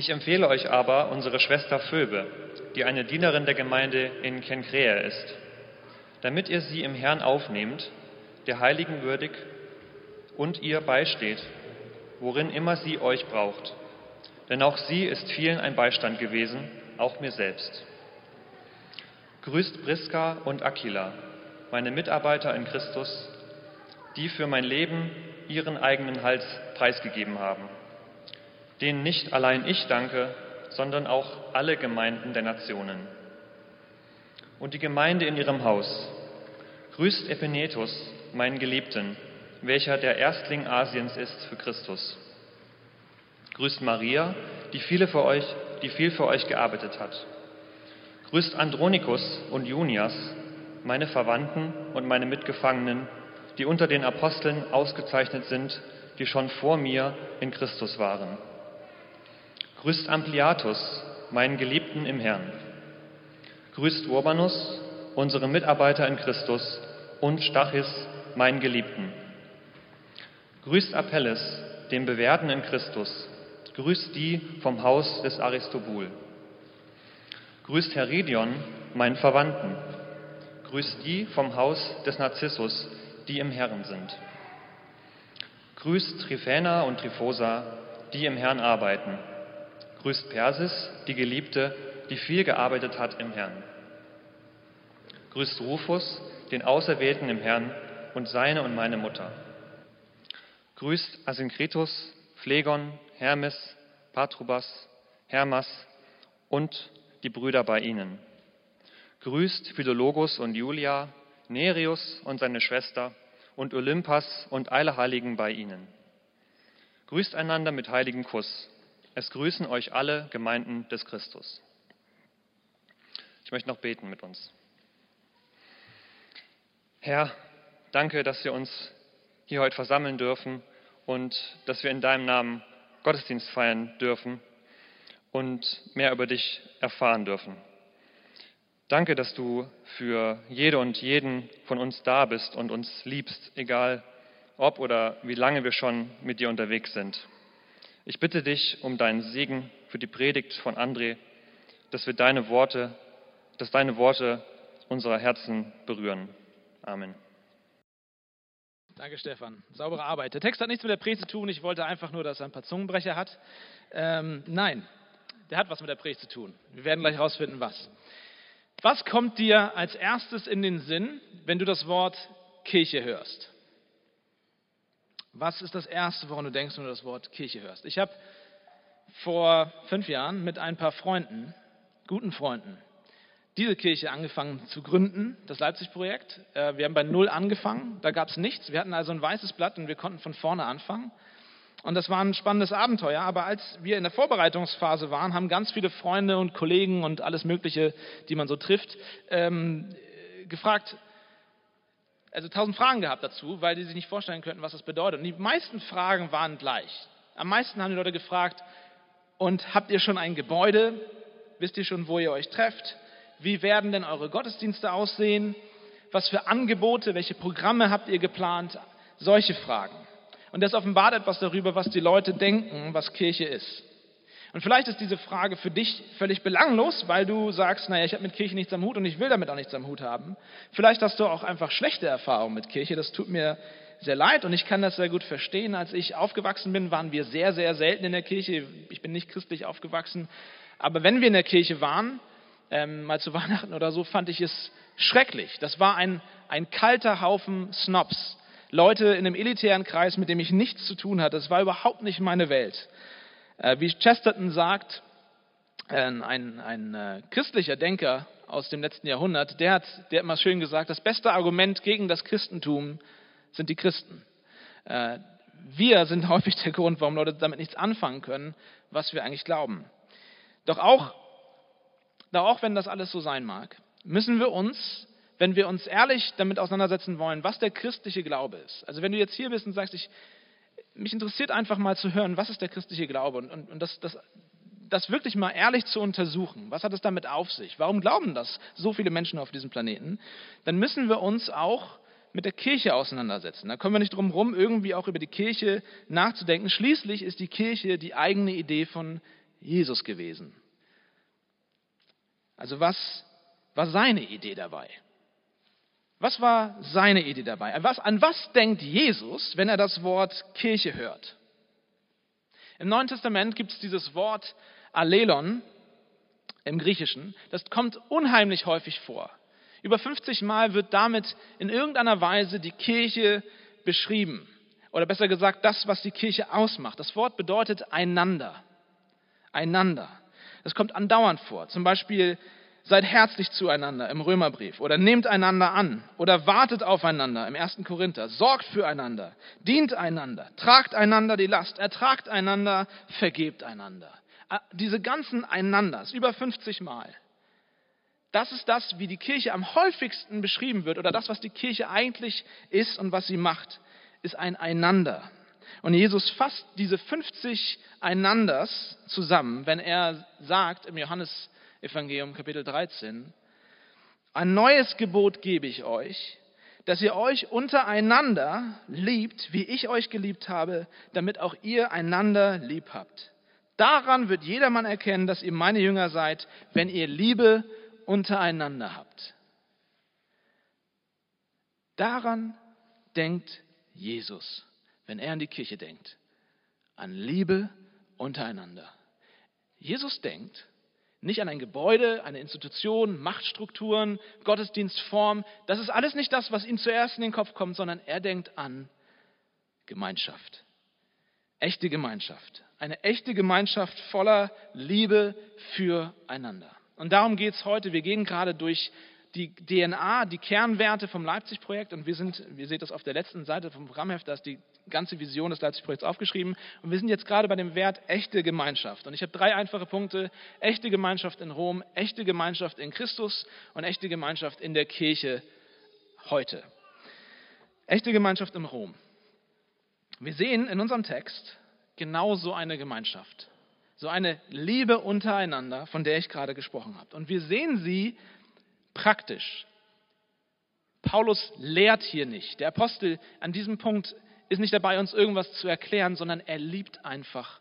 Ich empfehle euch aber unsere Schwester Phoebe, die eine Dienerin der Gemeinde in Kenkrea ist, damit ihr sie im Herrn aufnehmt, der Heiligen würdig und ihr beisteht, worin immer sie euch braucht. Denn auch sie ist vielen ein Beistand gewesen, auch mir selbst. Grüßt Priska und Aquila, meine Mitarbeiter in Christus, die für mein Leben ihren eigenen Hals preisgegeben haben, denen nicht allein ich danke, sondern auch alle Gemeinden der Nationen. Und die Gemeinde in ihrem Haus. Grüßt Epinetus, meinen Geliebten, welcher der Erstling Asiens ist für Christus. Grüßt Maria, die, viele für euch, die viel für euch gearbeitet hat. Grüßt Andronikus und Junias, meine Verwandten und meine Mitgefangenen, die unter den Aposteln ausgezeichnet sind, die schon vor mir in Christus waren. Grüßt Ampliatus, meinen Geliebten im Herrn. Grüßt Urbanus, unsere Mitarbeiter in Christus, und Stachis, meinen Geliebten. Grüßt Apelles, den Bewährten in Christus. Grüßt die vom Haus des Aristobul. Grüßt Heredion, meinen Verwandten. Grüßt die vom Haus des Narzissus, die im Herrn sind. Grüßt Trifäna und Trifosa, die im Herrn arbeiten. Grüßt Persis, die Geliebte, die viel gearbeitet hat im Herrn. Grüßt Rufus, den Auserwählten im Herrn und seine und meine Mutter. Grüßt Asynkritus, Phlegon, Hermes, Patrobas, Hermas und die Brüder bei ihnen. Grüßt Philologus und Julia, Nereus und seine Schwester und Olympas und alle Heiligen bei ihnen. Grüßt einander mit heiligem Kuss. Es grüßen euch alle Gemeinden des Christus. Ich möchte noch beten mit uns. Herr, danke, dass wir uns hier heute versammeln dürfen und dass wir in deinem Namen Gottesdienst feiern dürfen und mehr über dich erfahren dürfen. Danke, dass du für jede und jeden von uns da bist und uns liebst, egal ob oder wie lange wir schon mit dir unterwegs sind. Ich bitte dich um deinen Segen für die Predigt von André, dass wir deine Worte, dass deine Worte unsere Herzen berühren. Amen. Danke, Stefan. Saubere Arbeit. Der Text hat nichts mit der Predigt zu tun. Ich wollte einfach nur, dass er ein paar Zungenbrecher hat. Ähm, nein, der hat was mit der Predigt zu tun. Wir werden gleich herausfinden, was. Was kommt dir als erstes in den Sinn, wenn du das Wort Kirche hörst? Was ist das Erste, woran du denkst, wenn du das Wort Kirche hörst? Ich habe vor fünf Jahren mit ein paar Freunden, guten Freunden, diese Kirche angefangen zu gründen, das Leipzig-Projekt. Äh, wir haben bei Null angefangen, da gab es nichts. Wir hatten also ein weißes Blatt und wir konnten von vorne anfangen. Und das war ein spannendes Abenteuer. Aber als wir in der Vorbereitungsphase waren, haben ganz viele Freunde und Kollegen und alles Mögliche, die man so trifft, ähm, gefragt, also tausend Fragen gehabt dazu, weil die sich nicht vorstellen könnten, was das bedeutet. Und die meisten Fragen waren gleich. Am meisten haben die Leute gefragt, und habt ihr schon ein Gebäude? Wisst ihr schon, wo ihr euch trefft? Wie werden denn eure Gottesdienste aussehen? Was für Angebote, welche Programme habt ihr geplant? Solche Fragen. Und das offenbart etwas darüber, was die Leute denken, was Kirche ist. Und vielleicht ist diese Frage für dich völlig belanglos, weil du sagst, naja, ich habe mit Kirche nichts am Hut und ich will damit auch nichts am Hut haben. Vielleicht hast du auch einfach schlechte Erfahrungen mit Kirche. Das tut mir sehr leid und ich kann das sehr gut verstehen. Als ich aufgewachsen bin, waren wir sehr, sehr selten in der Kirche. Ich bin nicht christlich aufgewachsen. Aber wenn wir in der Kirche waren, ähm, mal zu Weihnachten oder so, fand ich es schrecklich. Das war ein, ein kalter Haufen Snobs. Leute in einem elitären Kreis, mit dem ich nichts zu tun hatte. Das war überhaupt nicht meine Welt. Äh, wie Chesterton sagt, äh, ein, ein äh, christlicher Denker aus dem letzten Jahrhundert, der hat, der hat mal schön gesagt, das beste Argument gegen das Christentum sind die Christen. Äh, wir sind häufig der Grund, warum Leute damit nichts anfangen können, was wir eigentlich glauben. Doch auch doch auch wenn das alles so sein mag, müssen wir uns, wenn wir uns ehrlich damit auseinandersetzen wollen, was der christliche Glaube ist. Also wenn du jetzt hier bist und sagst, ich, mich interessiert einfach mal zu hören, was ist der christliche Glaube und, und, und das, das, das wirklich mal ehrlich zu untersuchen. Was hat es damit auf sich? Warum glauben das so viele Menschen auf diesem Planeten? Dann müssen wir uns auch mit der Kirche auseinandersetzen. Da kommen wir nicht drum herum, irgendwie auch über die Kirche nachzudenken. Schließlich ist die Kirche die eigene Idee von Jesus gewesen. Also was war seine Idee dabei? Was war seine Idee dabei? An was, an was denkt Jesus, wenn er das Wort Kirche hört? Im Neuen Testament gibt es dieses Wort Allelon im Griechischen. Das kommt unheimlich häufig vor. Über 50 Mal wird damit in irgendeiner Weise die Kirche beschrieben. Oder besser gesagt, das, was die Kirche ausmacht. Das Wort bedeutet einander. Einander. Das kommt andauernd vor. Zum Beispiel Seid herzlich zueinander im Römerbrief oder nehmt einander an oder wartet aufeinander im 1. Korinther. Sorgt füreinander, dient einander, tragt einander die Last, ertragt einander, vergebt einander. Ah, diese ganzen Einanders, über 50 Mal. Das ist das, wie die Kirche am häufigsten beschrieben wird oder das, was die Kirche eigentlich ist und was sie macht, ist ein Einander. Und Jesus fasst diese 50 Einanders zusammen, wenn er sagt im Johannes Evangelium Kapitel 13. Ein neues Gebot gebe ich euch, dass ihr euch untereinander liebt, wie ich euch geliebt habe, damit auch ihr einander lieb habt. Daran wird jedermann erkennen, dass ihr meine Jünger seid, wenn ihr Liebe untereinander habt. Daran denkt Jesus, wenn er an die Kirche denkt, an Liebe untereinander. Jesus denkt, nicht an ein Gebäude, eine Institution, Machtstrukturen, Gottesdienstform. Das ist alles nicht das, was ihm zuerst in den Kopf kommt, sondern er denkt an Gemeinschaft. Echte Gemeinschaft. Eine echte Gemeinschaft voller Liebe füreinander. Und darum geht es heute. Wir gehen gerade durch die DNA, die Kernwerte vom Leipzig-Projekt und wir sind, ihr seht das auf der letzten Seite vom Programmheft, da ist die ganze Vision des Leipzig-Projekts aufgeschrieben. Und wir sind jetzt gerade bei dem Wert echte Gemeinschaft. Und ich habe drei einfache Punkte. Echte Gemeinschaft in Rom, echte Gemeinschaft in Christus und echte Gemeinschaft in der Kirche heute. Echte Gemeinschaft in Rom. Wir sehen in unserem Text genau so eine Gemeinschaft. So eine Liebe untereinander, von der ich gerade gesprochen habe. Und wir sehen sie praktisch. Paulus lehrt hier nicht. Der Apostel an diesem Punkt ist nicht dabei, uns irgendwas zu erklären, sondern er liebt einfach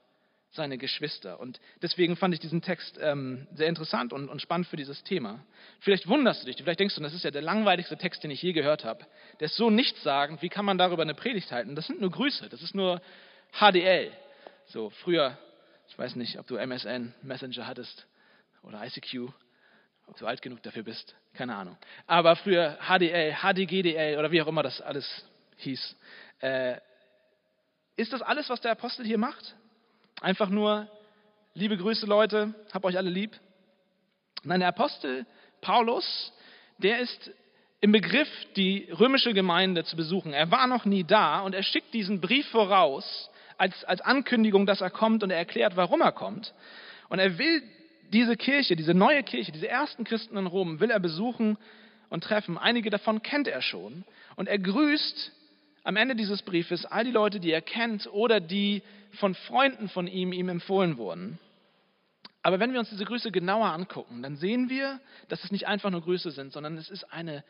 seine Geschwister. Und deswegen fand ich diesen Text ähm, sehr interessant und, und, spannend für dieses Thema. Vielleicht wunderst du dich, vielleicht denkst du, das ist ja der langweiligste Text, den ich je gehört habe. Der ist so nichtssagend, wie kann man darüber eine Predigt halten? Das sind nur Grüße, das ist nur HDL. So, früher, ich weiß nicht, ob du MSN, Messenger hattest oder ICQ, ob du alt genug dafür bist, keine Ahnung. Aber früher HDL, HDGDL oder wie auch immer das alles hieß. Äh, ist das alles, was der Apostel hier macht? Einfach nur, liebe Grüße Leute, hab euch alle lieb? Nein, der Apostel Paulus, der ist im Begriff, die römische Gemeinde zu besuchen. Er war noch nie da und er schickt diesen Brief voraus als, als Ankündigung, dass er kommt und er erklärt, warum er kommt. Und er will diese Kirche, diese neue Kirche, diese ersten Christen in Rom, will er besuchen und treffen. Einige davon kennt er schon. Und er grüßt am Ende dieses Briefes all die Leute, die er kennt oder die von Freunden von ihm ihm empfohlen wurden. Aber wenn wir uns diese Grüße genauer angucken, dann sehen wir, dass es nicht einfach nur Grüße sind, sondern es ist eine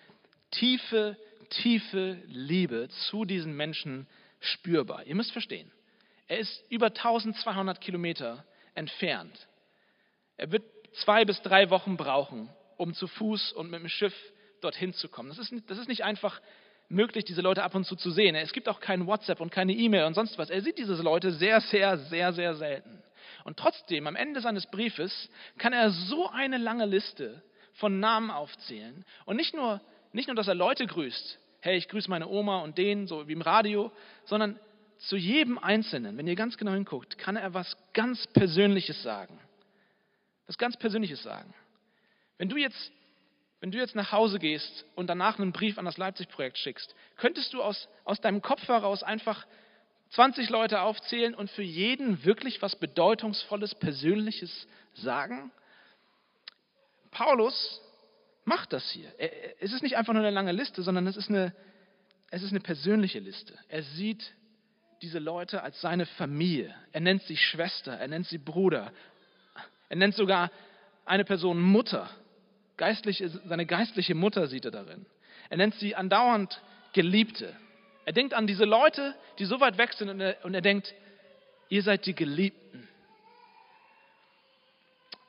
tiefe, tiefe Liebe zu diesen Menschen spürbar. Ihr müsst verstehen, er ist über 1200 Kilometer entfernt. Er wird zwei bis drei Wochen brauchen, um zu Fuß und mit dem Schiff dorthin zu kommen. Das ist, das ist nicht einfach möglich, diese Leute ab und zu zu sehen. Es gibt auch kein WhatsApp und keine E-Mail und sonst was. Er sieht diese Leute sehr, sehr, sehr, sehr selten. Und trotzdem, am Ende seines Briefes, kann er so eine lange Liste von Namen aufzählen. Und nicht nur, nicht nur, dass er Leute grüßt. Hey, ich grüße meine Oma und den, so wie im Radio, sondern zu jedem Einzelnen, wenn ihr ganz genau hinguckt, kann er was ganz Persönliches sagen. Was ganz Persönliches sagen. Wenn du jetzt wenn du jetzt nach Hause gehst und danach einen Brief an das Leipzig-Projekt schickst, könntest du aus, aus deinem Kopf heraus einfach 20 Leute aufzählen und für jeden wirklich was Bedeutungsvolles, Persönliches sagen? Paulus macht das hier. Es ist nicht einfach nur eine lange Liste, sondern es ist eine, es ist eine persönliche Liste. Er sieht diese Leute als seine Familie. Er nennt sie Schwester, er nennt sie Bruder. Er nennt sogar eine Person Mutter geistliche, seine geistliche Mutter sieht er darin. Er nennt sie andauernd Geliebte. Er denkt an diese Leute, die so weit weg sind und er, und er denkt, ihr seid die Geliebten.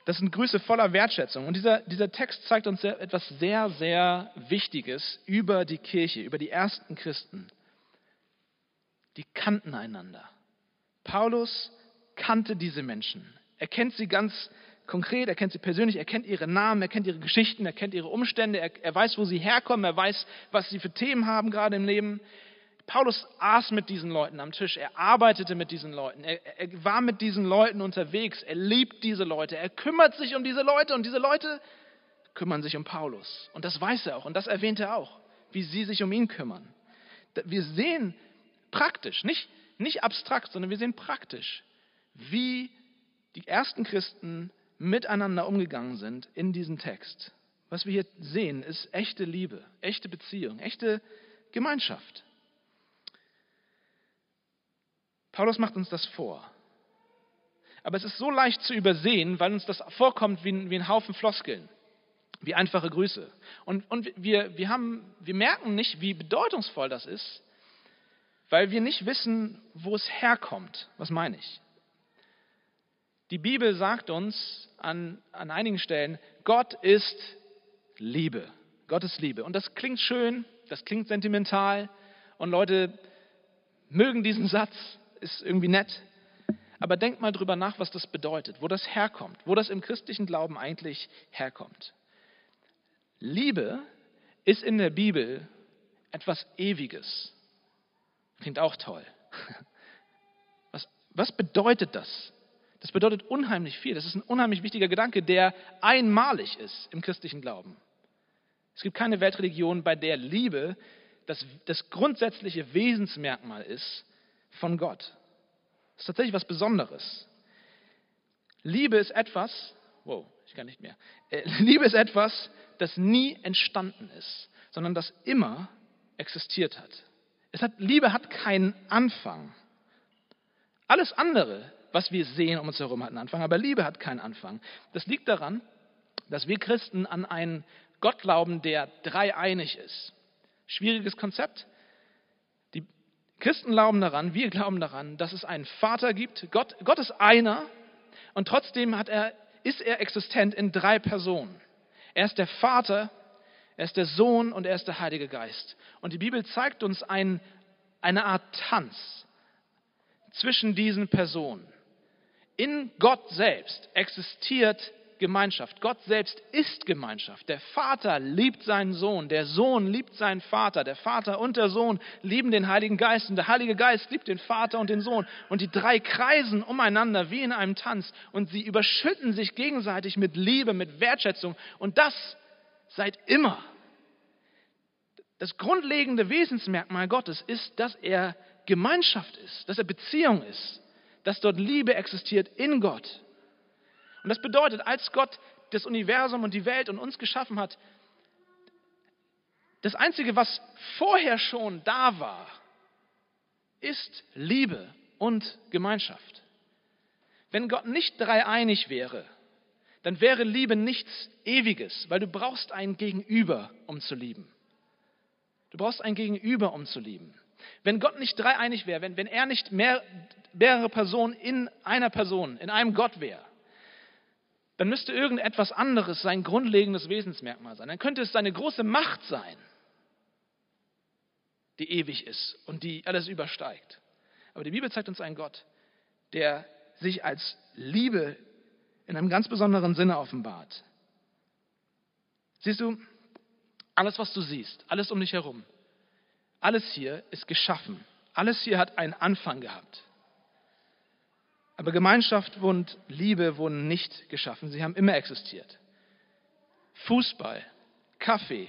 Das sind Grüße voller Wertschätzung. Und dieser, dieser Text zeigt uns etwas sehr, sehr Wichtiges über die Kirche, über die ersten Christen. Die kannten einander. Paulus kannte diese Menschen. Er kennt sie ganz konkret, er kennt sie persönlich, er kennt ihre Namen, er kennt ihre Geschichten, er kennt ihre Umstände, er, er weiß, wo sie herkommen, er weiß, was sie für Themen haben gerade im Leben. Paulus aß mit diesen Leuten am Tisch, er arbeitete mit diesen Leuten, er, er, war mit diesen Leuten unterwegs, er liebt diese Leute, er kümmert sich um diese Leute und diese Leute kümmern sich um Paulus. Und das weiß er auch und das erwähnt er auch, wie sie sich um ihn kümmern. Wir sehen praktisch, nicht, nicht abstrakt, sondern wir sehen praktisch, wie die ersten Christen miteinander umgegangen sind in diesem Text. Was wir hier sehen, ist echte Liebe, echte Beziehung, echte Gemeinschaft. Paulus macht uns das vor. Aber es ist so leicht zu übersehen, weil uns das vorkommt wie ein, wie ein Haufen Floskeln, wie einfache Grüße. Und, und wir, wir, haben, wir merken nicht, wie bedeutungsvoll das ist, weil wir nicht wissen, wo es herkommt. Was meine ich? Die Bibel sagt uns an, an einigen Stellen, Gott ist Liebe. Gott ist Liebe. Und das klingt schön, das klingt sentimental und Leute mögen diesen Satz, ist irgendwie nett. Aber denkt mal drüber nach, was das bedeutet, wo das herkommt, wo das im christlichen Glauben eigentlich herkommt. Liebe ist in der Bibel etwas Ewiges. Klingt auch toll. Was, was bedeutet das? Das bedeutet unheimlich viel. Das ist ein unheimlich wichtiger Gedanke, der einmalig ist im christlichen Glauben. Es gibt keine Weltreligion, bei der Liebe das, das grundsätzliche Wesensmerkmal ist von Gott. Das ist tatsächlich was Besonderes. Liebe ist etwas, wow, ich kann nicht mehr. Äh, Liebe ist etwas, das nie entstanden ist, sondern das immer existiert hat. Hat Liebe hat keinen Anfang. Alles andere was wir sehen um uns herum, hat einen Anfang, aber Liebe hat keinen Anfang. Das liegt daran, dass wir Christen an einen Gott glauben, der dreieinig ist. Schwieriges Konzept. Die Christen glauben daran, wir glauben daran, dass es einen Vater gibt. Gott, Gott ist einer und trotzdem er, ist er existent in drei Personen. Er ist der Vater, er ist der Sohn und er ist der Heilige Geist. Und die Bibel zeigt uns ein, eine Art Tanz zwischen diesen Personen. In Gott selbst existiert Gemeinschaft. Gott selbst ist Gemeinschaft. Der Vater liebt seinen Sohn, der Sohn liebt seinen Vater, der Vater und der Sohn lieben den Heiligen Geist und der Heilige Geist liebt den Vater und den Sohn. Und die drei kreisen umeinander wie in einem Tanz und sie überschütten sich gegenseitig mit Liebe, mit Wertschätzung und das seit immer. Das grundlegende Wesensmerkmal Gottes ist, dass er Gemeinschaft ist, dass er Beziehung ist dass dort Liebe existiert in Gott. Und das bedeutet, als Gott das Universum und die Welt und uns geschaffen hat, das Einzige, was vorher schon da war, ist Liebe und Gemeinschaft. Wenn Gott nicht dreieinig wäre, dann wäre Liebe nichts Ewiges, weil du brauchst ein Gegenüber, um zu lieben. Du brauchst ein Gegenüber, um zu lieben. Wenn Gott nicht dreieinig wäre, wenn, wenn er nicht mehr, mehrere Personen in einer Person, in einem Gott wäre, dann müsste irgendetwas anderes sein grundlegendes Wesensmerkmal sein. Dann könnte es seine große Macht sein, die ewig ist und die alles übersteigt. Aber die Bibel zeigt uns einen Gott, der sich als Liebe in einem ganz besonderen Sinne offenbart. Siehst du, alles, was du siehst, alles um dich herum, alles hier ist geschaffen. Alles hier hat einen Anfang gehabt. Aber Gemeinschaft und Liebe wurden nicht geschaffen. Sie haben immer existiert. Fußball, Kaffee,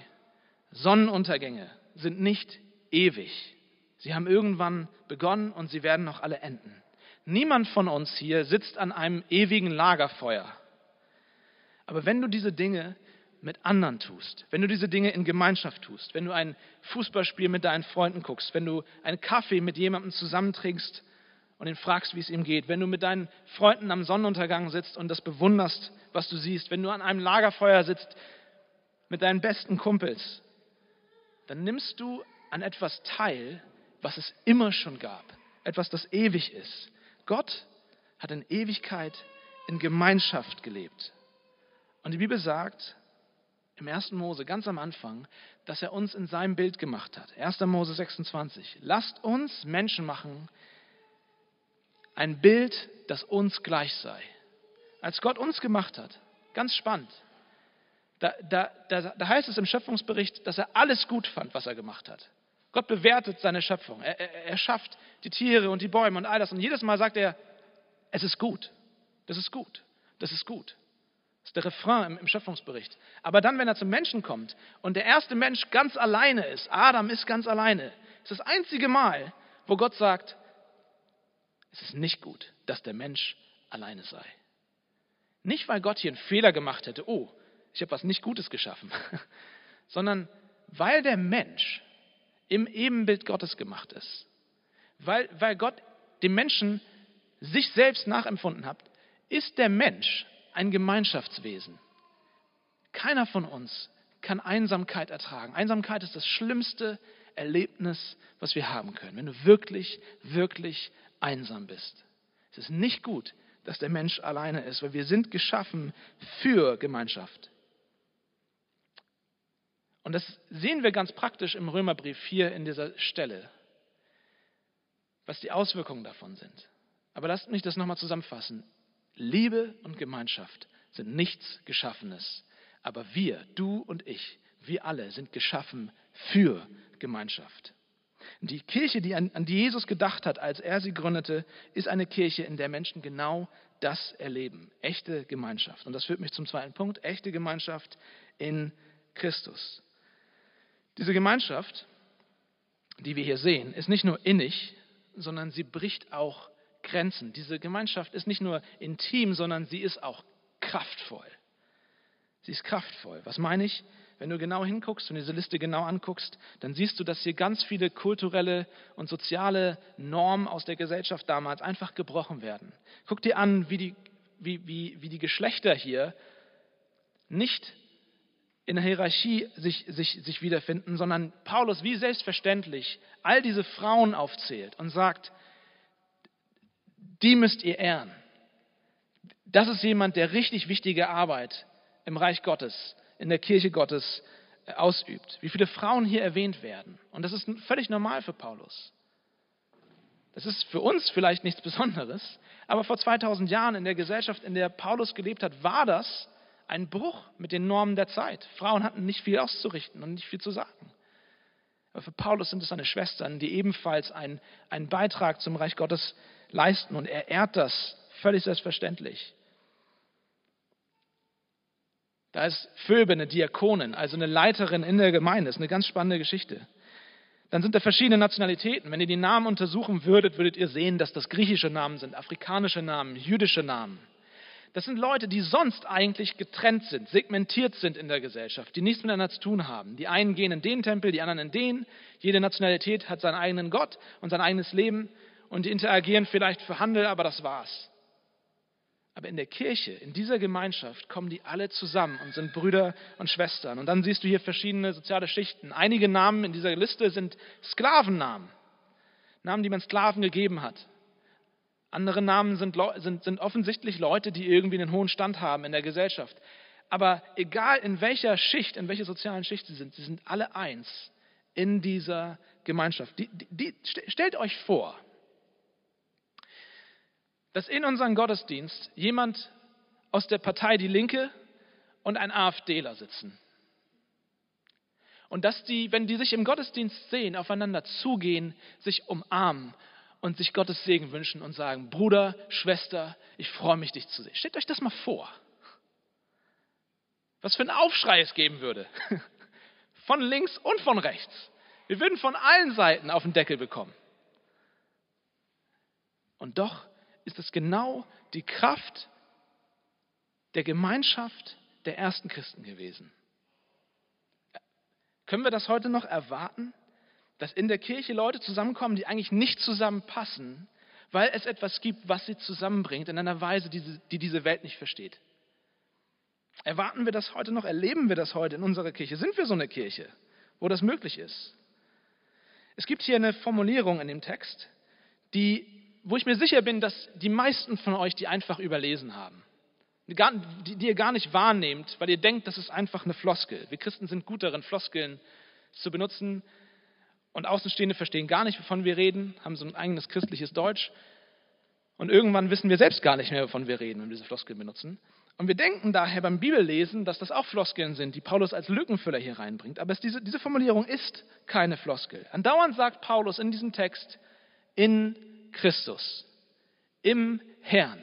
Sonnenuntergänge sind nicht ewig. Sie haben irgendwann begonnen und sie werden noch alle enden. Niemand von uns hier sitzt an einem ewigen Lagerfeuer. Aber wenn du diese Dinge mit anderen tust, wenn du diese Dinge in Gemeinschaft tust, wenn du ein Fußballspiel mit deinen Freunden guckst, wenn du einen Kaffee mit jemandem zusammentrinkst und ihn fragst, wie es ihm geht, wenn du mit deinen Freunden am Sonnenuntergang sitzt und das bewunderst, was du siehst, wenn du an einem Lagerfeuer sitzt mit deinen besten Kumpels, dann nimmst du an etwas teil, was es immer schon gab, etwas, das ewig ist. Gott hat in Ewigkeit in Gemeinschaft gelebt Und die Bibel sagt im 1. Mose ganz am Anfang, dass er uns in seinem Bild gemacht hat. 1. Mose 26. Lasst uns Menschen machen, ein Bild, das uns gleich sei. Als Gott uns gemacht hat, ganz spannend, da, da, da, da heißt es im Schöpfungsbericht, dass er alles gut fand, was er gemacht hat. Gott bewertet seine Schöpfung. Er, er, er schafft die Tiere und die Bäume und all das. Und jedes Mal sagt er, es ist gut. Das ist gut. Das ist gut. Das ist der Refrain im, Schöpfungsbericht. Aber dann, wenn er zum Menschen kommt und der erste Mensch ganz alleine ist, Adam ist ganz alleine, ist das einzige Mal, wo Gott sagt, es ist nicht gut, dass der Mensch alleine sei. Nicht, weil Gott hier einen Fehler gemacht hätte, oh, ich habe was nicht Gutes geschaffen, sondern weil der Mensch im Ebenbild Gottes gemacht ist. Weil, weil Gott dem Menschen sich selbst nachempfunden hat, ist der Mensch ein Gemeinschaftswesen. Keiner von uns kann Einsamkeit ertragen. Einsamkeit ist das schlimmste Erlebnis, was wir haben können, wenn du wirklich, wirklich einsam bist. Es ist nicht gut, dass der Mensch alleine ist, weil wir sind geschaffen für Gemeinschaft. Und das sehen wir ganz praktisch im Römerbrief 4 in dieser Stelle, was die Auswirkungen davon sind. Aber lasst mich das nochmal zusammenfassen. Liebe und Gemeinschaft sind nichts Geschaffenes. Aber wir, du und ich, wir alle sind geschaffen für Gemeinschaft. Die Kirche, die an, an die Jesus gedacht hat, als er sie gründete, ist eine Kirche, in der Menschen genau das erleben. Echte Gemeinschaft. Und das führt mich zum zweiten Punkt. Echte Gemeinschaft in Christus. Diese Gemeinschaft, die wir hier sehen, ist nicht nur innig, sondern sie bricht auch Grenzen. Diese Gemeinschaft ist nicht nur intim, sondern sie ist auch kraftvoll. Sie ist kraftvoll. Was meine ich? Wenn du genau hinguckst und diese Liste genau anguckst, dann siehst du, dass hier ganz viele kulturelle und soziale Normen aus der Gesellschaft damals einfach gebrochen werden. Guck dir an, wie die, wie, wie, wie die Geschlechter hier nicht in der Hierarchie sich, sich, sich wiederfinden, sondern Paulus wie selbstverständlich all diese Frauen aufzählt und sagt, die müsst ihr ehren. Das ist jemand, der richtig wichtige Arbeit im Reich Gottes, in der Kirche Gottes äh, ausübt. Wie viele Frauen hier erwähnt werden. Und das ist völlig normal für Paulus. Das ist für uns vielleicht nichts Besonderes, aber vor 2000 Jahren in der Gesellschaft, in der Paulus gelebt hat, war das ein Bruch mit den Normen der Zeit. Frauen hatten nicht viel auszurichten und nicht viel zu sagen. Aber für Paulus sind es seine Schwestern, die ebenfalls einen, einen Beitrag zum Reich Gottes leisten und er ehrt das völlig selbstverständlich. Da ist Phoebe eine Diakonin, also eine Leiterin in der Gemeinde. Das ist eine ganz spannende Geschichte. Dann sind da verschiedene Nationalitäten. Wenn ihr die Namen untersuchen würdet, würdet ihr sehen, dass das griechische Namen sind, afrikanische Namen, jüdische Namen. Das sind Leute, die sonst eigentlich getrennt sind, segmentiert sind in der Gesellschaft, die nichts miteinander zu tun haben. Die einen gehen in den Tempel, die anderen in den. Jede Nationalität hat seinen eigenen Gott und sein eigenes Leben und die interagieren vielleicht für Handel, aber das war's. Aber in der Kirche, in dieser Gemeinschaft kommen die alle zusammen und sind Brüder und Schwestern. Und dann siehst du hier verschiedene soziale Schichten. Einige Namen in dieser Liste sind Sklavennamen. Namen, die man Sklaven gegeben hat. Andere Namen sind, sind, sind offensichtlich Leute, die irgendwie einen hohen Stand haben in der Gesellschaft. Aber egal in welcher Schicht, in welcher sozialen Schicht sie sind, sie sind alle eins in dieser Gemeinschaft. Die, die, die, stellt euch vor, dass in unserem Gottesdienst jemand aus der Partei Die Linke und ein AfDler sitzen. Und dass die, wenn die sich im Gottesdienst sehen, aufeinander zugehen, sich umarmen und sich Gottes Segen wünschen und sagen, Bruder, Schwester, ich freue mich, dich zu sehen. Stellt euch das mal vor. Was für ein Aufschrei es geben würde. Von links und von rechts. Wir würden von allen Seiten auf den Deckel bekommen. Und doch ist es genau die Kraft der Gemeinschaft der ersten Christen gewesen. Können wir das heute noch erwarten? dass in der Kirche Leute zusammenkommen, die eigentlich nicht zusammenpassen, weil es etwas gibt, was sie zusammenbringt in einer Weise, die, die diese Welt nicht versteht. Erwarten wir das heute noch? Erleben wir das heute in unserer Kirche? Sind wir so eine Kirche, wo das möglich ist? Es gibt hier eine Formulierung in dem Text, die, wo ich mir sicher bin, dass die meisten von euch die einfach überlesen haben. die, die ihr gar nicht wahrnehmt, weil ihr denkt, das ist einfach eine Floskel. Wir Christen sind gut darin, Floskeln zu benutzen. Und Außenstehende verstehen gar nicht, wovon wir reden, haben so ein eigenes christliches Deutsch. Und irgendwann wissen wir selbst gar nicht mehr, wovon wir reden, wenn wir diese Floskeln benutzen. Und wir denken daher beim Bibellesen, dass das auch Floskeln sind, die Paulus als Lückenfüller hier reinbringt. Aber diese, diese Formulierung ist keine Floskel. Andauernd sagt Paulus in diesem Text, in Christus, im Herrn.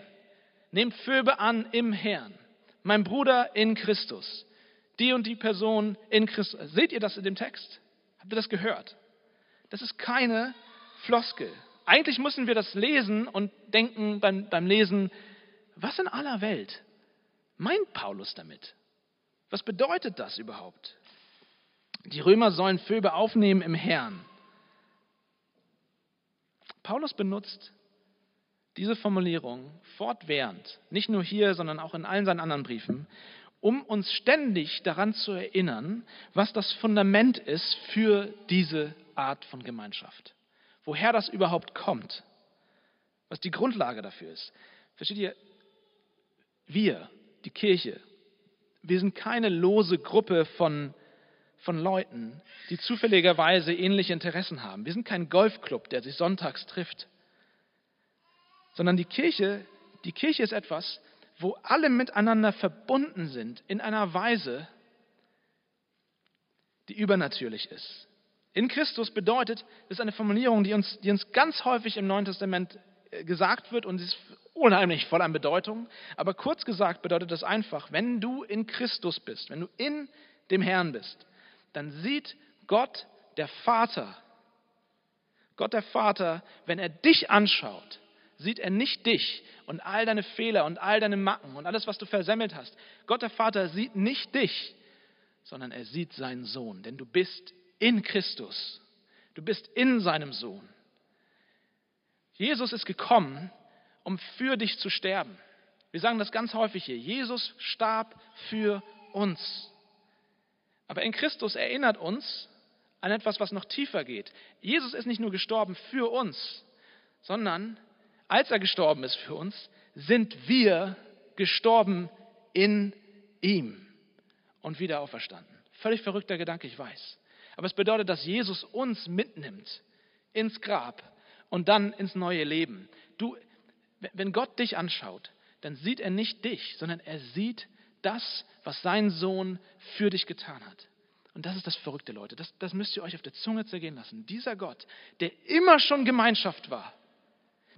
Nehmt Phoebe an im Herrn. Mein Bruder in Christus. Die und die Person in Christus. Seht ihr das in dem Text? Habt ihr das gehört? Das ist keine Floskel. Eigentlich müssen wir das lesen und denken beim, beim Lesen, was in aller Welt meint Paulus damit? Was bedeutet das überhaupt? Die Römer sollen Phoebe aufnehmen im Herrn. Paulus benutzt diese Formulierung fortwährend, nicht nur hier, sondern auch in allen seinen anderen Briefen, um uns ständig daran zu erinnern, was das Fundament ist für diese Art von Gemeinschaft. Woher das überhaupt kommt, was die Grundlage dafür ist. Versteht ihr? Wir, die Kirche, wir sind keine lose Gruppe von, von Leuten, die zufälligerweise ähnliche Interessen haben. Wir sind kein Golfclub, der sich sonntags trifft sondern die Kirche, die Kirche ist etwas, wo alle miteinander verbunden sind in einer Weise, die übernatürlich ist. In Christus bedeutet, das ist eine Formulierung, die uns, die uns ganz häufig im Neuen Testament äh, gesagt wird und sie ist unheimlich voll an Bedeutung. Aber kurz gesagt bedeutet das einfach, wenn du in Christus bist, wenn du in dem Herrn bist, dann sieht Gott der Vater, Gott der Vater, wenn er dich anschaut, sieht er nicht dich und all deine Fehler und all deine Macken und alles, was du versemmelt hast. Gott der Vater sieht nicht dich, sondern er sieht seinen Sohn, denn du bist in Christus. Du bist in seinem Sohn. Jesus ist gekommen, um für dich zu sterben. Wir sagen das ganz häufig hier. Jesus starb für uns. Aber in Christus erinnert uns an etwas, was noch tiefer geht. Jesus ist nicht nur gestorben für uns, sondern als er gestorben ist für uns, sind wir gestorben in ihm und wieder auferstanden. Völlig verrückter Gedanke, ich weiß. Aber es bedeutet, dass Jesus uns mitnimmt ins Grab und dann ins neue Leben. Du, wenn Gott dich anschaut, dann sieht er nicht dich, sondern er sieht das, was sein Sohn für dich getan hat. Und das ist das Verrückte, Leute. Das, das müsst ihr euch auf der Zunge zergehen lassen. Dieser Gott, der immer schon Gemeinschaft war,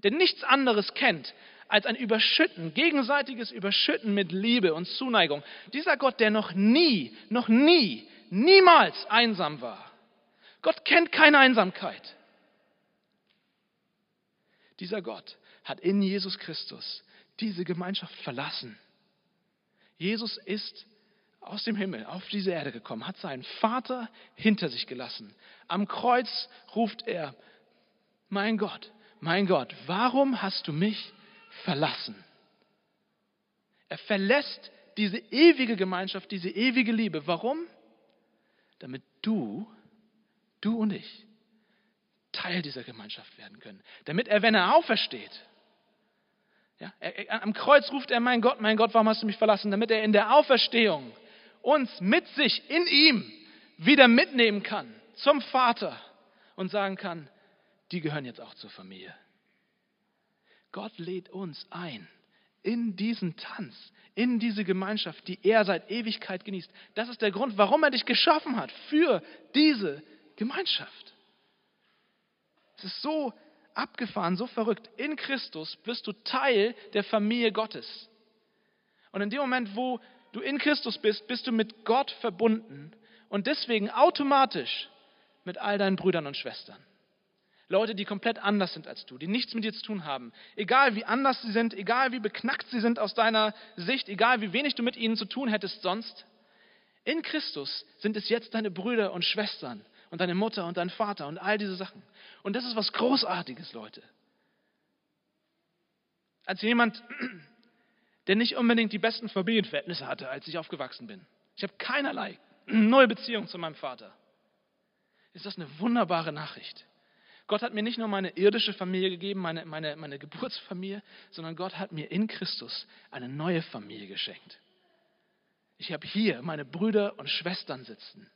der nichts anderes kennt als ein Überschütten, gegenseitiges Überschütten mit Liebe und Zuneigung. Dieser Gott, der noch nie, noch nie, niemals einsam war. Gott kennt keine Einsamkeit. Dieser Gott hat in Jesus Christus diese Gemeinschaft verlassen. Jesus ist aus dem Himmel auf diese Erde gekommen, hat seinen Vater hinter sich gelassen. Am Kreuz ruft er, mein Gott, mein Gott, warum hast du mich verlassen? Er verlässt diese ewige Gemeinschaft, diese ewige Liebe. Warum? Damit du, du und ich, Teil dieser Gemeinschaft werden können. Damit er, wenn er aufersteht, ja, er, am Kreuz ruft er, mein Gott, mein Gott, warum hast du mich verlassen? Damit er in der Auferstehung uns mit sich, in ihm, wieder mitnehmen kann zum Vater und sagen kann, die gehören jetzt auch zur Familie. Gott lädt uns ein in diesen Tanz, in diese Gemeinschaft, die er seit Ewigkeit genießt. Das ist der Grund, warum er dich geschaffen hat, für diese Gemeinschaft. Es ist so abgefahren, so verrückt. In Christus bist du Teil der Familie Gottes. Und in dem Moment, wo du in Christus bist, bist du mit Gott verbunden und deswegen automatisch mit all deinen Brüdern und Schwestern. Leute, die komplett anders sind als du, die nichts mit dir zu tun haben. Egal wie anders sie sind, egal wie beknackt sie sind aus deiner Sicht, egal wie wenig du mit ihnen zu tun hättest sonst. In Christus sind es jetzt deine Brüder und Schwestern und deine Mutter und dein Vater und all diese Sachen. Und das ist was Großartiges, Leute. Als jemand, der nicht unbedingt die besten Familienverhältnisse hatte, als ich aufgewachsen bin. Ich habe keinerlei, null Beziehung zu meinem Vater. Ist das eine wunderbare Nachricht. Gott hat mir nicht nur meine irdische Familie gegeben, meine, meine, meine Geburtsfamilie, sondern Gott hat mir in Christus eine neue Familie geschenkt. Ich habe hier meine Brüder und Schwestern sitzen.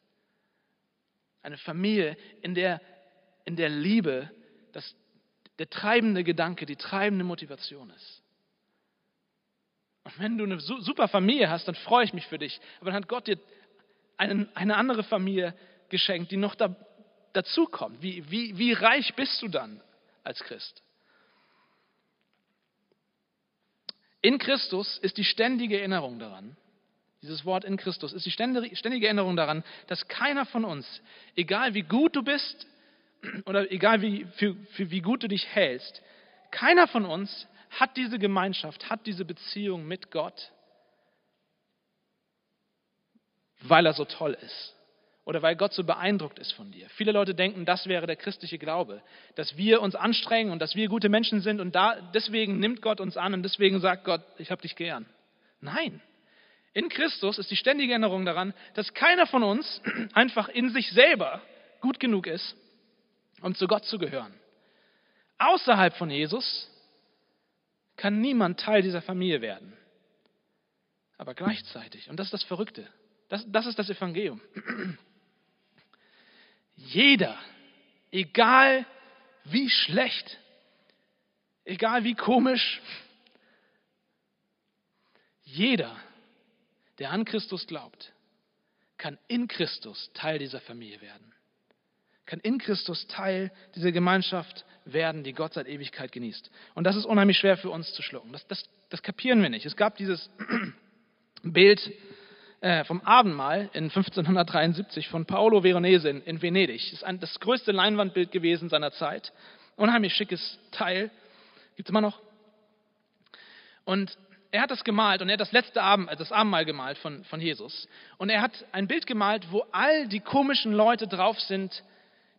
Eine Familie, in der, in der Liebe das, der treibende Gedanke, die treibende Motivation ist. Und wenn du eine super Familie hast, dann freue ich mich für dich. Aber dann hat Gott dir eine, eine andere Familie geschenkt, die noch da, dazukommt. Wie, wie, wie reich bist du dann als Christ? In Christus ist die ständige Erinnerung daran, dieses Wort in Christus, ist die ständige Erinnerung daran, dass keiner von uns, egal wie gut du bist oder egal wie, für, für wie gut du dich hältst, keiner von uns hat diese Gemeinschaft, hat diese Beziehung mit Gott, weil er so toll ist oder weil Gott so beeindruckt ist von dir. Viele Leute denken, das wäre der christliche Glaube, dass wir uns anstrengen und dass wir gute Menschen sind und da, deswegen nimmt Gott uns an und deswegen sagt Gott, ich habe dich gern. Nein, in Christus ist die ständige Erinnerung daran, dass keiner von uns einfach in sich selber gut genug ist, um zu Gott zu gehören. Außerhalb von Jesus kann niemand Teil dieser Familie werden. Aber gleichzeitig, und das ist das Verrückte, das, das ist das Evangelium. Jeder, egal wie schlecht, egal wie komisch, jeder der an Christus glaubt, kann in Christus Teil dieser Familie werden. Kann in Christus Teil dieser Gemeinschaft werden, die Gott seit Ewigkeit genießt. Und das ist unheimlich schwer für uns zu schlucken. Das, das, das kapieren wir nicht. Es gab dieses Bild äh, vom Abendmahl in 1573 von Paolo Veronese in, in Venedig. Das ist ein, das größte Leinwandbild gewesen seiner Zeit. Unheimlich schickes Teil. Gibt es immer noch. Und er hat das gemalt und er hat das letzte Abend, das Abendmahl gemalt von, von Jesus. Und er hat ein Bild gemalt, wo all die komischen Leute drauf sind,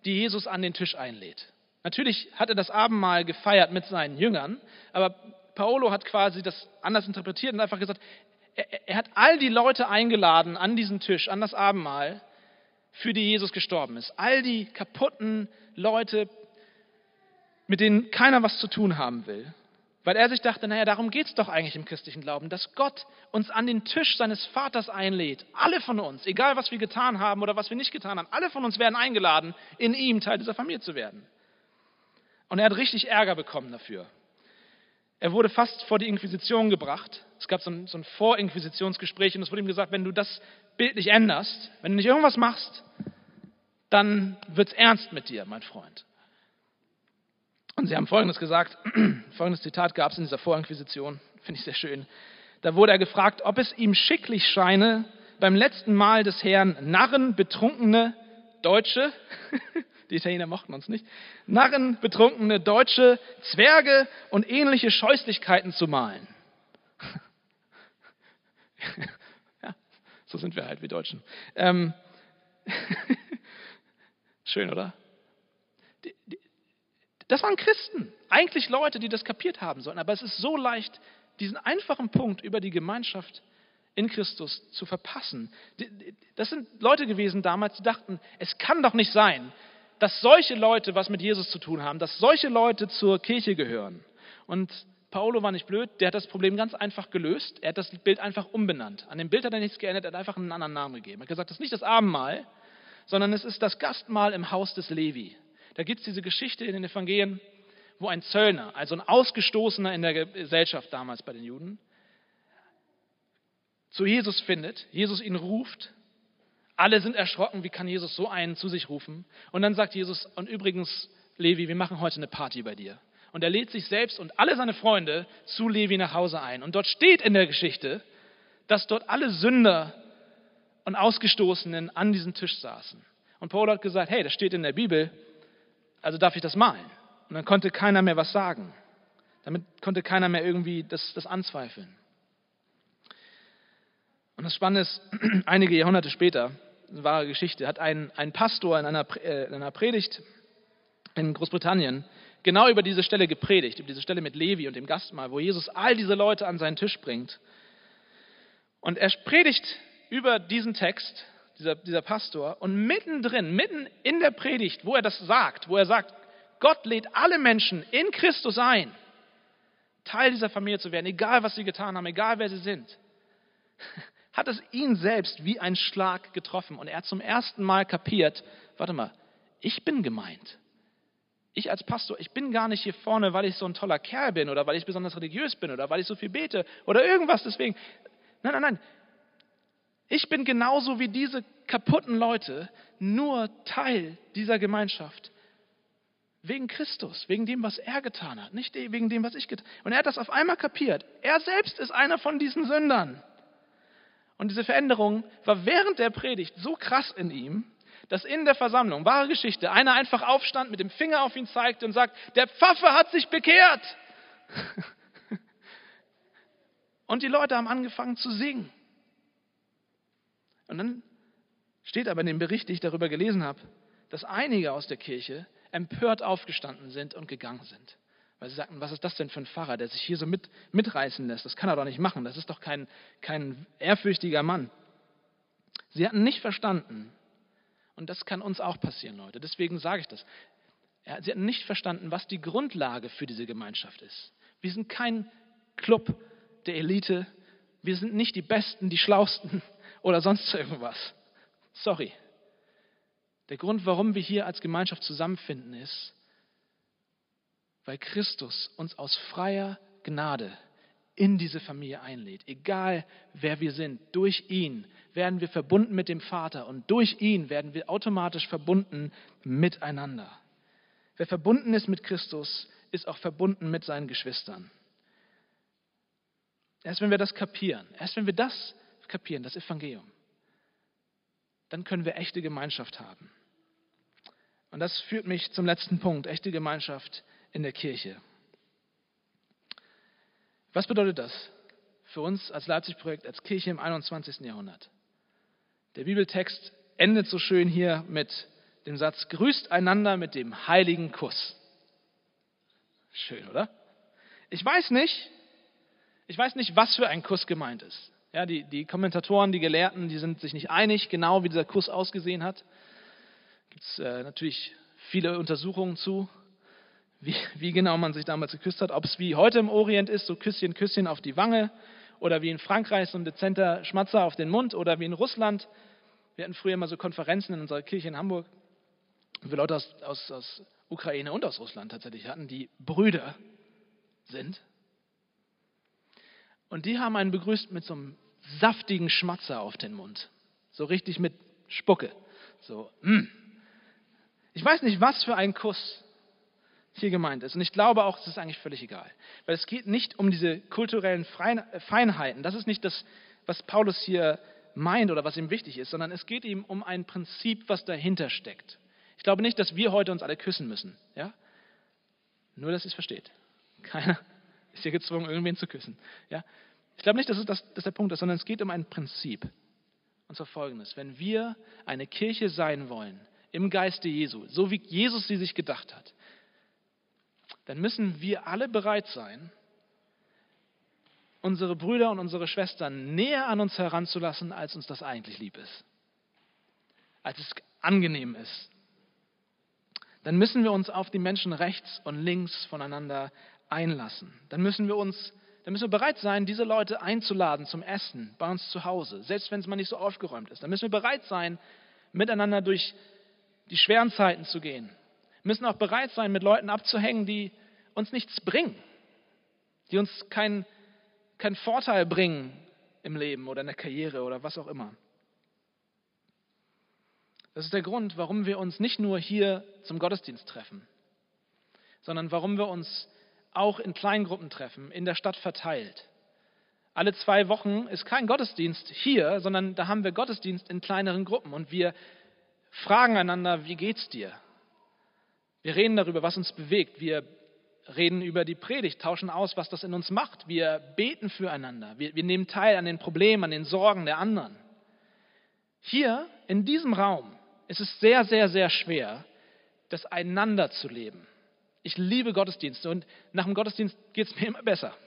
die Jesus an den Tisch einlädt. Natürlich hat er das Abendmahl gefeiert mit seinen Jüngern, aber Paolo hat quasi das anders interpretiert und einfach gesagt, er, er hat all die Leute eingeladen an diesen Tisch, an das Abendmahl, für die Jesus gestorben ist. All die kaputten Leute, mit denen keiner was zu tun haben will. Weil er sich dachte, naja, darum geht es doch eigentlich im christlichen Glauben, dass Gott uns an den Tisch seines Vaters einlädt. Alle von uns, egal was wir getan haben oder was wir nicht getan haben, alle von uns werden eingeladen, in ihm Teil dieser Familie zu werden. Und er hat richtig Ärger bekommen dafür. Er wurde fast vor die Inquisition gebracht. Es gab so ein, so ein Vorinquisitionsgespräch und es wurde ihm gesagt, wenn du das Bild nicht änderst, wenn du nicht irgendwas machst, dann wird es ernst mit dir, mein Freund. Und sie haben Folgendes gesagt, folgendes Zitat gab es in dieser Vorinquisition, finde ich sehr schön. Da wurde er gefragt, ob es ihm schicklich scheine, beim letzten Mal des Herrn Narren, betrunkene Deutsche, die Italiener mochten uns nicht, Narren, betrunkene Deutsche, Zwerge und ähnliche Scheußlichkeiten zu malen. ja, so sind wir halt, wie Deutschen. Ähm, schön, oder? Die, die, das waren Christen, eigentlich Leute, die das kapiert haben sollen. Aber es ist so leicht, diesen einfachen Punkt über die Gemeinschaft in Christus zu verpassen. Das sind Leute gewesen damals, die dachten, es kann doch nicht sein, dass solche Leute was mit Jesus zu tun haben, dass solche Leute zur Kirche gehören. Und Paolo war nicht blöd, der hat das Problem ganz einfach gelöst. Er hat das Bild einfach umbenannt. An dem Bild hat er nichts geändert, er hat einfach einen anderen Namen gegeben. Er hat gesagt, das ist nicht das Abendmahl, sondern es ist das Gastmahl im Haus des Levi. Da gibt es diese Geschichte in den Evangelien, wo ein Zöllner, also ein Ausgestoßener in der Gesellschaft damals bei den Juden, zu Jesus findet, Jesus ihn ruft. Alle sind erschrocken, wie kann Jesus so einen zu sich rufen? Und dann sagt Jesus, und übrigens, Levi, wir machen heute eine Party bei dir. Und er lädt sich selbst und alle seine Freunde zu Levi nach Hause ein. Und dort steht in der Geschichte, dass dort alle Sünder und Ausgestoßenen an diesem Tisch saßen. Und Paul hat gesagt, hey, das steht in der Bibel, also darf ich das malen. Und dann konnte keiner mehr was sagen. Damit konnte keiner mehr irgendwie das, das anzweifeln. Und das Spannende ist, einige Jahrhunderte später, eine wahre Geschichte, hat ein, ein Pastor in einer, äh, in einer Predigt in Großbritannien genau über diese Stelle gepredigt, über diese Stelle mit Levi und dem Gastmahl, wo Jesus all diese Leute an seinen Tisch bringt. Und er predigt über diesen Text dieser, dieser Pastor. Und mittendrin, mitten in der Predigt, wo er das sagt, wo er sagt, Gott lädt alle Menschen in Christus ein, Teil dieser Familie zu werden, egal was sie getan haben, egal wer sie sind. Hat es ihn selbst wie ein Schlag getroffen und er hat zum ersten Mal kapiert, warte mal, ich bin gemeint. Ich als Pastor, ich bin gar nicht hier vorne, weil ich so ein toller Kerl bin oder weil ich besonders religiös bin oder weil ich so viel bete oder irgendwas deswegen. Nein, nein, nein. Ich bin genauso wie diese kaputten Leute nur Teil dieser Gemeinschaft. Wegen Christus, wegen dem, was er getan hat, nicht wegen dem, was ich getan habe. Und er hat das auf einmal kapiert. Er selbst ist einer von diesen Sündern. Und diese Veränderung war während der Predigt so krass in ihm, dass in der Versammlung, wahre Geschichte, einer einfach aufstand, mit dem Finger auf ihn zeigte und sagt, der Pfaffe hat sich bekehrt. Und die Leute haben angefangen zu singen. Und dann steht aber in dem Bericht, den ich darüber gelesen habe, dass einige aus der Kirche empört aufgestanden sind und gegangen sind. Weil sie sagten, was ist das denn für ein Pfarrer, der sich hier so mit, mitreißen lässt? Das kann er doch nicht machen. Das ist doch kein, kein ehrfürchtiger Mann. Sie hatten nicht verstanden, und das kann uns auch passieren, Leute. Deswegen sage ich das. Sie hatten nicht verstanden, was die Grundlage für diese Gemeinschaft ist. Wir sind kein Club der Elite. Wir sind nicht die Besten, die Schlausten oder sonst irgendwas. Sorry. Der Grund, warum wir hier als Gemeinschaft zusammenfinden, ist, weil Christus uns aus freier Gnade in diese Familie einlädt. Egal wer wir sind, durch ihn werden wir verbunden mit dem Vater und durch ihn werden wir automatisch verbunden miteinander. Wer verbunden ist mit Christus, ist auch verbunden mit seinen Geschwistern. Erst wenn wir das kapieren, erst wenn wir das kapieren, das Evangelium, dann können wir echte Gemeinschaft haben. Und das führt mich zum letzten Punkt, echte Gemeinschaft in der Kirche. Was bedeutet das für uns als Leipzig-Projekt, als Kirche im 21. Jahrhundert? Der Bibeltext endet so schön hier mit dem Satz, grüßt einander mit dem heiligen Kuss. Schön, oder? Ich weiß nicht, ich weiß nicht, was für ein Kuss gemeint ist. Ja, die, die Kommentatoren, die Gelehrten, die sind sich nicht einig, genau wie dieser Kuss ausgesehen hat. Gibt es äh, natürlich viele Untersuchungen zu, wie, wie genau man sich damals geküsst hat. Ob es wie heute im Orient ist, so Küsschen, Küsschen auf die Wange, oder wie in Frankreich so ein dezenter Schmatzer auf den Mund, oder wie in Russland. Wir hatten früher mal so Konferenzen in unserer Kirche in Hamburg, wo wir Leute aus, aus, aus Ukraine und aus Russland tatsächlich hatten, die Brüder sind. Und die haben einen begrüßt mit so einem saftigen Schmatzer auf den Mund. So richtig mit Spucke. So, mm. Ich weiß nicht, was für ein Kuss hier gemeint ist. Und ich glaube auch, es ist eigentlich völlig egal. Weil es geht nicht um diese kulturellen Feinheiten. Das ist nicht das, was Paulus hier meint oder was ihm wichtig ist, sondern es geht ihm um ein Prinzip, was dahinter steckt. Ich glaube nicht, dass wir heute uns alle küssen müssen. Ja? Nur, dass ihr es versteht. Keiner ist hier gezwungen, irgendwen zu küssen. Ja? Ich glaube nicht, dass es das, der Punkt ist, sondern es geht um ein Prinzip. Und zwar folgendes. Wenn wir eine Kirche sein wollen, im Geiste Jesu, so wie Jesus sie sich gedacht hat, dann müssen wir alle bereit sein, unsere Brüder und unsere Schwestern näher an uns heranzulassen, als uns das eigentlich lieb ist, als es angenehm ist. Dann müssen wir uns auf die Menschen rechts und links voneinander einlassen. Dann müssen wir uns dann müssen wir bereit sein, diese Leute einzuladen zum Essen bei uns zu Hause, selbst wenn es mal nicht so aufgeräumt ist. Dann müssen wir bereit sein, miteinander durch die schweren Zeiten zu gehen. Wir müssen auch bereit sein, mit Leuten abzuhängen, die uns nichts bringen, die uns keinen kein Vorteil bringen im Leben oder in der Karriere oder was auch immer. Das ist der Grund, warum wir uns nicht nur hier zum Gottesdienst treffen, sondern warum wir uns auch in Kleingruppen treffen, in der Stadt verteilt. Alle zwei Wochen ist kein Gottesdienst hier, sondern da haben wir Gottesdienst in kleineren Gruppen und wir fragen einander, wie geht's dir? Wir reden darüber, was uns bewegt. Wir reden über die Predigt, tauschen aus, was das in uns macht. Wir beten füreinander. Wir, wir nehmen teil an den Problemen, an den Sorgen der anderen. Hier in diesem Raum ist es sehr, sehr, sehr schwer, das einander zu leben. Ich liebe Gottesdienste und nach dem Gottesdienst geht es mir immer besser.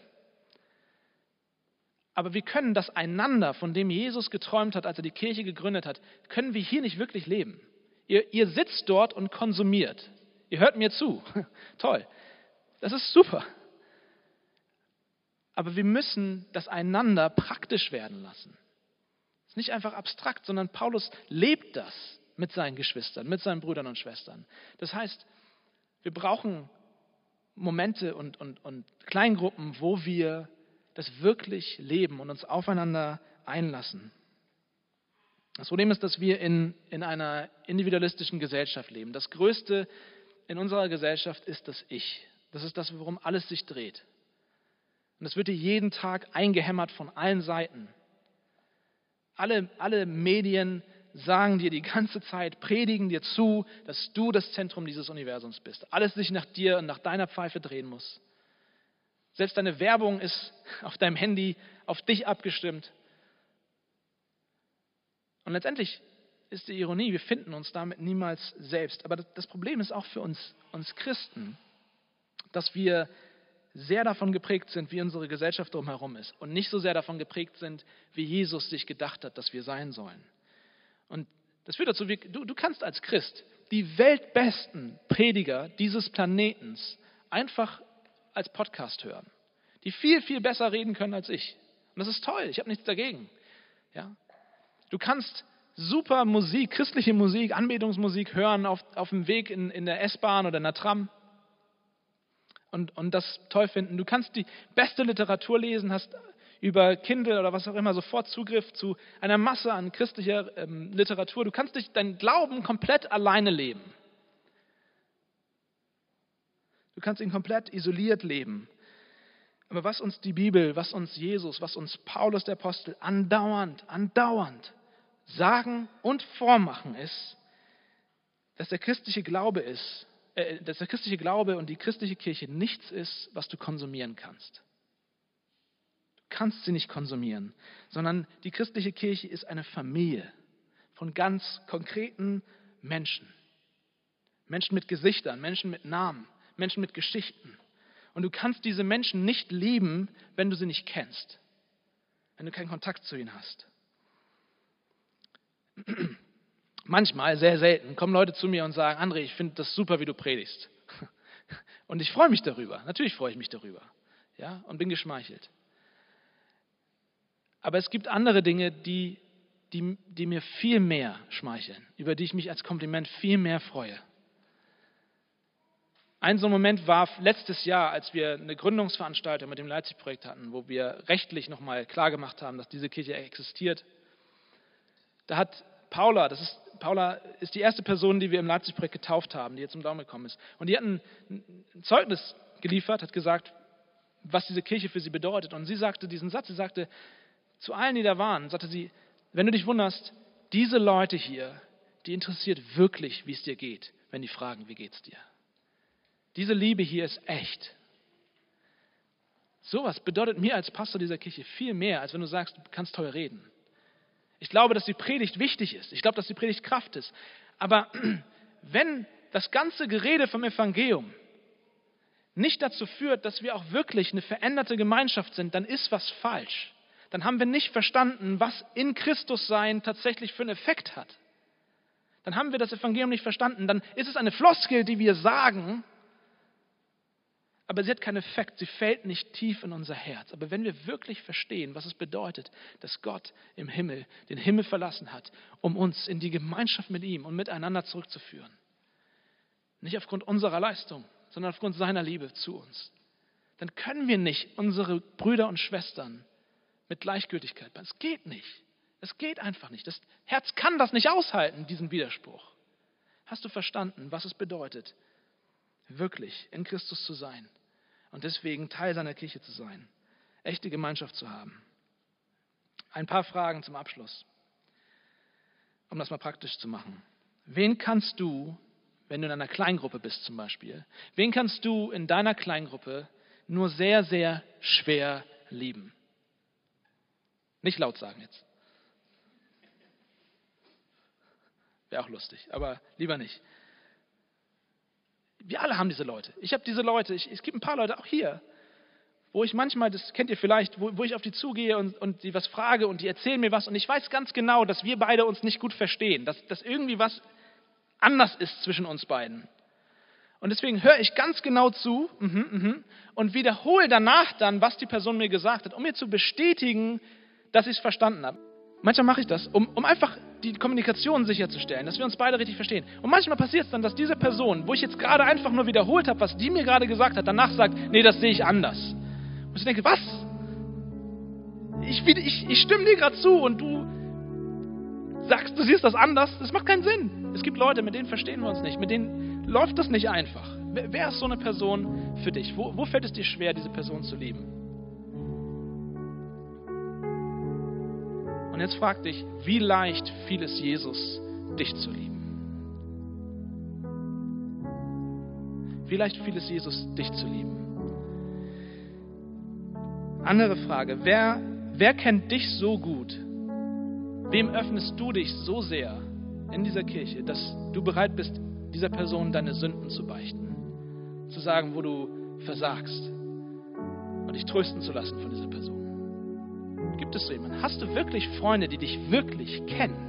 Aber wir können das einander, von dem Jesus geträumt hat, als er die Kirche gegründet hat, können wir hier nicht wirklich leben. Ihr, ihr sitzt dort und konsumiert. Ihr hört mir zu. Toll. Das ist super. Aber wir müssen das einander praktisch werden lassen. Es ist nicht einfach abstrakt, sondern Paulus lebt das mit seinen Geschwistern, mit seinen Brüdern und Schwestern. Das heißt, wir brauchen Momente und, und, und Kleingruppen, wo wir das wirklich leben und uns aufeinander einlassen. Das Problem ist, dass wir in, in einer individualistischen Gesellschaft leben. Das Größte in unserer Gesellschaft ist das Ich. Das ist das, worum alles sich dreht. Und das wird dir jeden Tag eingehämmert von allen Seiten. Alle, alle Medien sagen dir die ganze Zeit, predigen dir zu, dass du das Zentrum dieses Universums bist. Alles sich nach dir und nach deiner Pfeife drehen muss. Selbst deine Werbung ist auf deinem Handy auf dich abgestimmt. Und letztendlich ist die Ironie, wir finden uns damit niemals selbst. Aber das Problem ist auch für uns, uns Christen, dass wir sehr davon geprägt sind, wie unsere Gesellschaft drumherum ist und nicht so sehr davon geprägt sind, wie Jesus sich gedacht hat, dass wir sein sollen. Und das führt dazu, du, du kannst als Christ die weltbesten Prediger dieses Planetens einfach als Podcast hören, die viel, viel besser reden können als ich. Und das ist toll, ich habe nichts dagegen. Ja? Du kannst super Musik, christliche Musik, Anbetungsmusik hören auf, auf dem Weg in, in der S-Bahn oder in der Tram und, und das toll finden. Du kannst die beste Literatur lesen, hast über Kindle oder was auch immer sofort Zugriff zu einer Masse an christlicher ähm, Literatur. Du kannst dich deinen Glauben komplett alleine leben. Du kannst ihn komplett isoliert leben. Aber was uns die Bibel, was uns Jesus, was uns Paulus der Apostel andauernd, andauernd sagen und vormachen ist, dass der christliche Glaube ist, äh, dass der christliche Glaube und die christliche Kirche nichts ist, was du konsumieren kannst. Kannst sie nicht konsumieren, sondern die christliche Kirche ist eine Familie von ganz konkreten Menschen. Menschen mit Gesichtern, Menschen mit Namen, Menschen mit Geschichten. Und du kannst diese Menschen nicht lieben, wenn du sie nicht kennst, wenn du keinen Kontakt zu ihnen hast. manchmal, sehr selten, kommen Leute zu mir und sagen, André, ich finde das super, wie du predigst. Und ich freue mich darüber. Natürlich freue ich mich darüber. Ja, und bin geschmeichelt. Aber es gibt andere Dinge, die, die, die mir viel mehr schmeicheln, über die ich mich als Kompliment viel mehr freue. Ein so ein Moment war letztes Jahr, als wir eine Gründungsveranstaltung mit dem Leipzig-Projekt hatten, wo wir rechtlich nochmal klargemacht haben, dass diese Kirche existiert. Da hat Paula, das ist, Paula ist die erste Person, die wir im Leipzig-Projekt getauft haben, die jetzt zum Daumen gekommen ist. Und die hat ein, ein Zeugnis geliefert, hat gesagt, was diese Kirche für sie bedeutet. Und sie sagte diesen Satz, sie sagte zu allen, die da waren, sagte sie, wenn du dich wunderst, diese Leute hier, die interessiert wirklich, wie es dir geht, wenn die fragen, wie geht's dir. Diese Liebe hier ist echt. Sowas bedeutet mir als Pastor dieser Kirche viel mehr, als wenn du sagst, du kannst toll reden. Ich glaube, dass die Predigt wichtig ist. Ich glaube, dass die Predigt Kraft ist. Aber wenn das ganze Gerede vom Evangelium nicht dazu führt, dass wir auch wirklich eine veränderte Gemeinschaft sind, dann ist was falsch. Dann haben wir nicht verstanden, was in Christus sein tatsächlich für einen Effekt hat. Dann haben wir das Evangelium nicht verstanden. Dann ist es eine Floskel, die wir sagen, aber sie hat keinen Effekt, sie fällt nicht tief in unser Herz. Aber wenn wir wirklich verstehen, was es bedeutet, dass Gott im Himmel den Himmel verlassen hat, um uns in die Gemeinschaft mit ihm und miteinander zurückzuführen, nicht aufgrund unserer Leistung, sondern aufgrund seiner Liebe zu uns, dann können wir nicht unsere Brüder und Schwestern mit Gleichgültigkeit. Es geht nicht. Es geht einfach nicht. Das Herz kann das nicht aushalten, diesen Widerspruch. Hast du verstanden, was es bedeutet, wirklich in Christus zu sein? und deswegen Teil seiner Kirche zu sein, echte Gemeinschaft zu haben. Ein paar Fragen zum Abschluss, um das mal praktisch zu machen. Wen kannst du, wenn du in einer Kleingruppe bist zum Beispiel, wen kannst du in deiner Kleingruppe nur sehr, sehr schwer lieben? Nicht laut sagen jetzt. Wäre auch lustig, aber lieber nicht wir alle haben diese Leute. Ich habe diese Leute, ich, es gibt ein paar Leute auch hier, wo ich manchmal, das kennt ihr vielleicht, wo, wo ich auf die zugehe und, und die was frage und die erzählen mir was und ich weiß ganz genau, dass wir beide uns nicht gut verstehen, dass, dass irgendwie was anders ist zwischen uns beiden. Und deswegen höre ich ganz genau zu mhm, mhm, und wiederhole danach dann, was die Person mir gesagt hat, um mir zu bestätigen, dass ich es verstanden habe. Manchmal mache ich das, um, um einfach die Kommunikation sicherzustellen, dass wir uns beide richtig verstehen. Und manchmal passiert es dann, dass diese Person, wo ich jetzt gerade einfach nur wiederholt habe, was die mir gerade gesagt hat, danach sagt, nee, das sehe ich anders. Und ich denke, was? Ich, ich, ich stimme dir gerade zu und du sagst, du siehst das anders. Das macht keinen Sinn. Es gibt Leute, mit denen verstehen wir uns nicht, mit denen läuft das nicht einfach. Wer ist so eine Person für dich? Wo, wo fällt es dir schwer, diese Person zu lieben? Und jetzt frag dich, wie leicht fiel es Jesus, dich zu lieben? Wie leicht fiel es Jesus, dich zu lieben? Andere Frage, wer, wer kennt dich so gut? Wem öffnest du dich so sehr in dieser Kirche, dass du bereit bist, dieser Person deine Sünden zu beichten? Zu sagen, wo du versagst und dich trösten zu lassen von dieser Person? Gibt es so jemanden? Hast du wirklich Freunde, die dich wirklich kennen?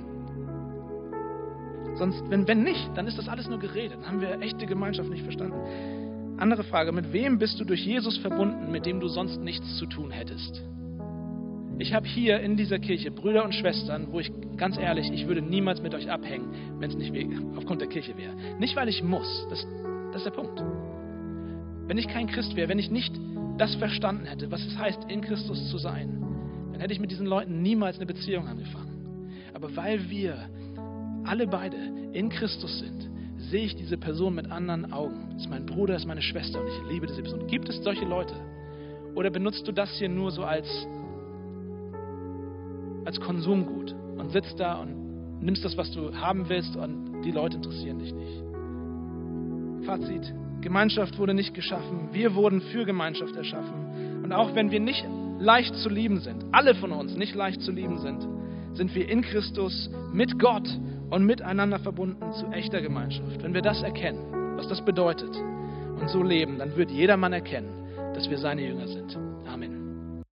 Sonst, wenn, wenn nicht, dann ist das alles nur Gerede. Dann haben wir echte Gemeinschaft nicht verstanden. Andere Frage, mit wem bist du durch Jesus verbunden, mit dem du sonst nichts zu tun hättest? Ich habe hier in dieser Kirche Brüder und Schwestern, wo ich ganz ehrlich, ich würde niemals mit euch abhängen, wenn es nicht aufgrund der Kirche wäre. Nicht, weil ich muss, das, das ist der Punkt. Wenn ich kein Christ wäre, wenn ich nicht das verstanden hätte, was es heißt, in Christus zu sein, dann hätte ich mit diesen Leuten niemals eine Beziehung angefangen. Aber weil wir alle beide in Christus sind, sehe ich diese Person mit anderen Augen. Das ist mein Bruder, das ist meine Schwester und ich liebe diese Person. Gibt es solche Leute? Oder benutzt du das hier nur so als, als Konsumgut und sitzt da und nimmst das, was du haben willst und die Leute interessieren dich nicht? Fazit. Gemeinschaft wurde nicht geschaffen. Wir wurden für Gemeinschaft erschaffen. Und auch wenn wir nicht leicht zu lieben sind, alle von uns nicht leicht zu lieben sind, sind wir in Christus mit Gott und miteinander verbunden zu echter Gemeinschaft. Wenn wir das erkennen, was das bedeutet und so leben, dann wird jedermann erkennen, dass wir seine Jünger sind. Amen.